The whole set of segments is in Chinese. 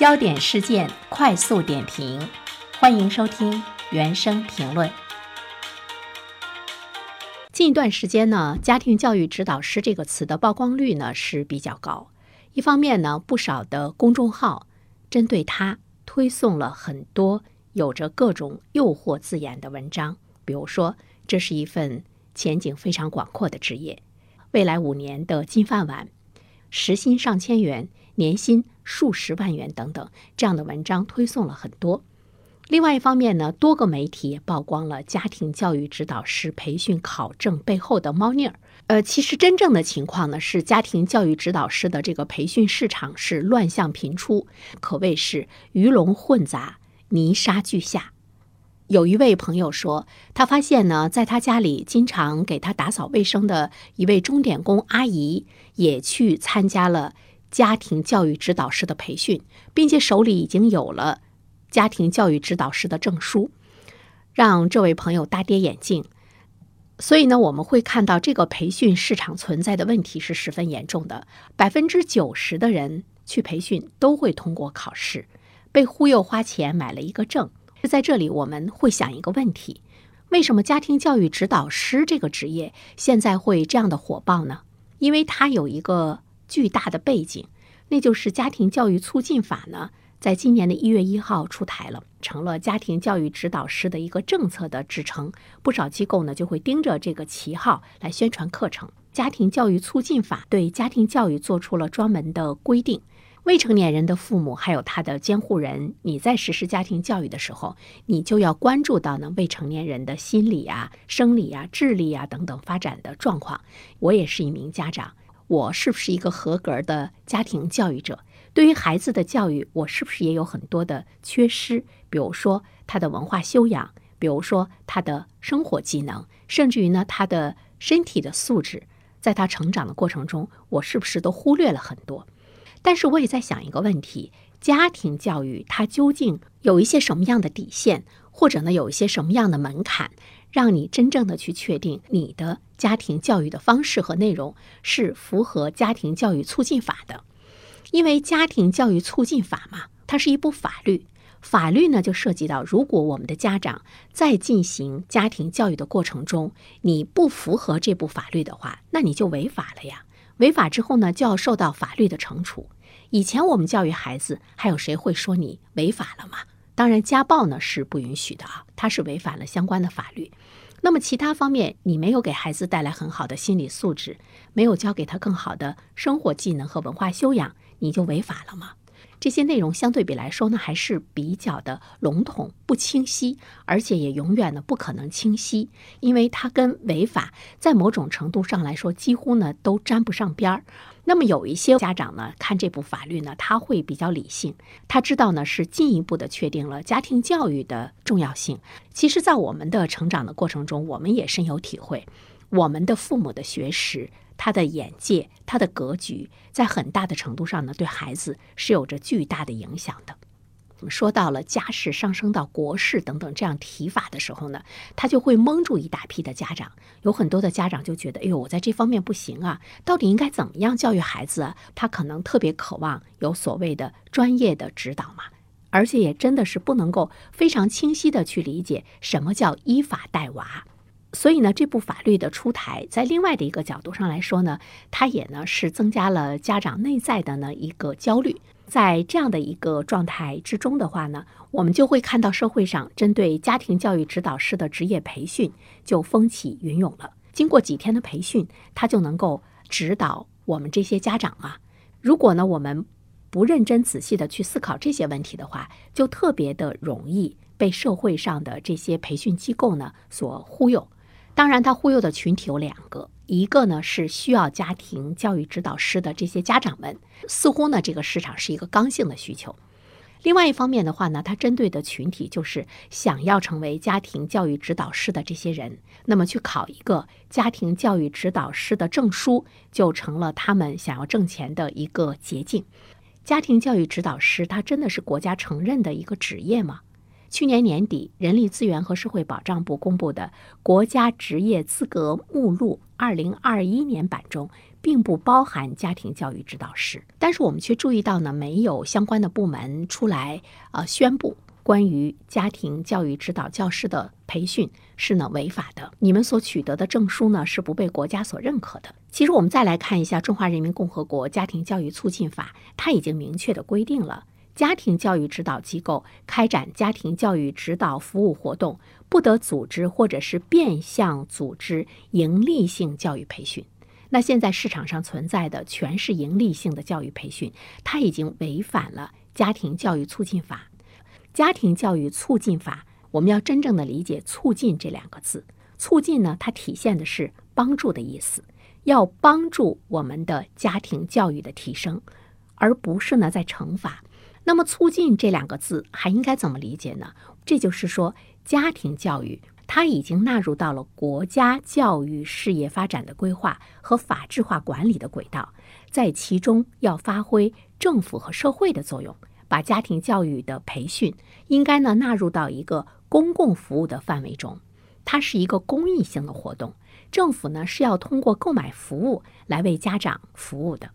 焦点事件快速点评，欢迎收听原声评论。近一段时间呢，“家庭教育指导师”这个词的曝光率呢是比较高。一方面呢，不少的公众号针对它推送了很多有着各种诱惑字眼的文章，比如说这是一份前景非常广阔的职业，未来五年的金饭碗，时薪上千元。年薪数十万元等等，这样的文章推送了很多。另外一方面呢，多个媒体也曝光了家庭教育指导师培训考证背后的猫腻儿。呃，其实真正的情况呢，是家庭教育指导师的这个培训市场是乱象频出，可谓是鱼龙混杂、泥沙俱下。有一位朋友说，他发现呢，在他家里经常给他打扫卫生的一位钟点工阿姨，也去参加了。家庭教育指导师的培训，并且手里已经有了家庭教育指导师的证书，让这位朋友大跌眼镜。所以呢，我们会看到这个培训市场存在的问题是十分严重的。百分之九十的人去培训都会通过考试，被忽悠花钱买了一个证。在这里，我们会想一个问题：为什么家庭教育指导师这个职业现在会这样的火爆呢？因为它有一个。巨大的背景，那就是家庭教育促进法呢，在今年的一月一号出台了，成了家庭教育指导师的一个政策的支撑。不少机构呢就会盯着这个旗号来宣传课程。家庭教育促进法对家庭教育做出了专门的规定，未成年人的父母还有他的监护人，你在实施家庭教育的时候，你就要关注到呢未成年人的心理啊、生理啊、智力啊等等发展的状况。我也是一名家长。我是不是一个合格的家庭教育者？对于孩子的教育，我是不是也有很多的缺失？比如说他的文化修养，比如说他的生活技能，甚至于呢他的身体的素质，在他成长的过程中，我是不是都忽略了很多？但是我也在想一个问题：家庭教育它究竟有一些什么样的底线，或者呢有一些什么样的门槛？让你真正的去确定你的家庭教育的方式和内容是符合家庭教育促进法的，因为家庭教育促进法嘛，它是一部法律，法律呢就涉及到，如果我们的家长在进行家庭教育的过程中，你不符合这部法律的话，那你就违法了呀。违法之后呢，就要受到法律的惩处。以前我们教育孩子，还有谁会说你违法了吗？当然，家暴呢是不允许的啊，它是违反了相关的法律。那么其他方面，你没有给孩子带来很好的心理素质，没有教给他更好的生活技能和文化修养，你就违法了吗？这些内容相对比来说呢，还是比较的笼统不清晰，而且也永远呢不可能清晰，因为它跟违法在某种程度上来说几乎呢都沾不上边儿。那么有一些家长呢看这部法律呢，他会比较理性，他知道呢是进一步的确定了家庭教育的重要性。其实，在我们的成长的过程中，我们也深有体会，我们的父母的学识。他的眼界，他的格局，在很大的程度上呢，对孩子是有着巨大的影响的。我们说到了家事上升到国事等等这样提法的时候呢，他就会蒙住一大批的家长。有很多的家长就觉得，哎呦，我在这方面不行啊，到底应该怎么样教育孩子啊？他可能特别渴望有所谓的专业的指导嘛，而且也真的是不能够非常清晰的去理解什么叫依法带娃。所以呢，这部法律的出台，在另外的一个角度上来说呢，它也呢是增加了家长内在的呢一个焦虑。在这样的一个状态之中的话呢，我们就会看到社会上针对家庭教育指导师的职业培训就风起云涌了。经过几天的培训，他就能够指导我们这些家长啊。如果呢我们不认真仔细的去思考这些问题的话，就特别的容易被社会上的这些培训机构呢所忽悠。当然，他忽悠的群体有两个，一个呢是需要家庭教育指导师的这些家长们，似乎呢这个市场是一个刚性的需求；另外一方面的话呢，他针对的群体就是想要成为家庭教育指导师的这些人，那么去考一个家庭教育指导师的证书，就成了他们想要挣钱的一个捷径。家庭教育指导师，他真的是国家承认的一个职业吗？去年年底，人力资源和社会保障部公布的《国家职业资格目录（二零二一年版）》中并不包含家庭教育指导师。但是我们却注意到呢，没有相关的部门出来呃宣布。关于家庭教育指导教师的培训是呢违法的，你们所取得的证书呢是不被国家所认可的。其实我们再来看一下《中华人民共和国家庭教育促进法》，它已经明确的规定了，家庭教育指导机构开展家庭教育指导服务活动，不得组织或者是变相组织盈利性教育培训。那现在市场上存在的全是盈利性的教育培训，它已经违反了《家庭教育促进法》。家庭教育促进法，我们要真正的理解“促进”这两个字。促进呢，它体现的是帮助的意思，要帮助我们的家庭教育的提升，而不是呢在惩罚。那么“促进”这两个字还应该怎么理解呢？这就是说，家庭教育它已经纳入到了国家教育事业发展的规划和法制化管理的轨道，在其中要发挥政府和社会的作用。把家庭教育的培训应该呢纳入到一个公共服务的范围中，它是一个公益性的活动，政府呢是要通过购买服务来为家长服务的。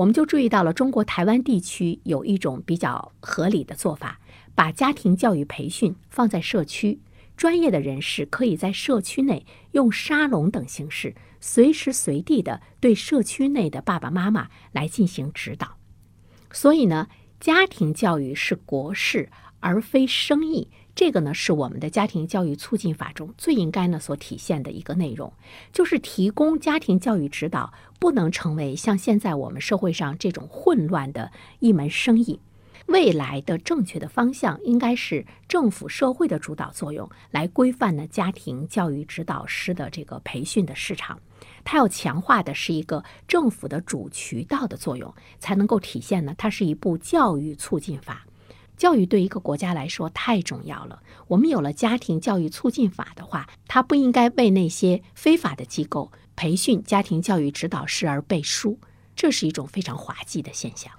我们就注意到了中国台湾地区有一种比较合理的做法，把家庭教育培训放在社区，专业的人士可以在社区内用沙龙等形式，随时随地的对社区内的爸爸妈妈来进行指导。所以呢。家庭教育是国事而非生意，这个呢是我们的家庭教育促进法中最应该呢所体现的一个内容，就是提供家庭教育指导不能成为像现在我们社会上这种混乱的一门生意。未来的正确的方向应该是政府社会的主导作用来规范呢家庭教育指导师的这个培训的市场。它要强化的是一个政府的主渠道的作用，才能够体现呢。它是一部教育促进法，教育对一个国家来说太重要了。我们有了家庭教育促进法的话，它不应该为那些非法的机构培训家庭教育指导师而背书，这是一种非常滑稽的现象。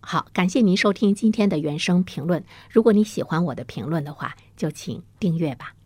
好，感谢您收听今天的原声评论。如果你喜欢我的评论的话，就请订阅吧。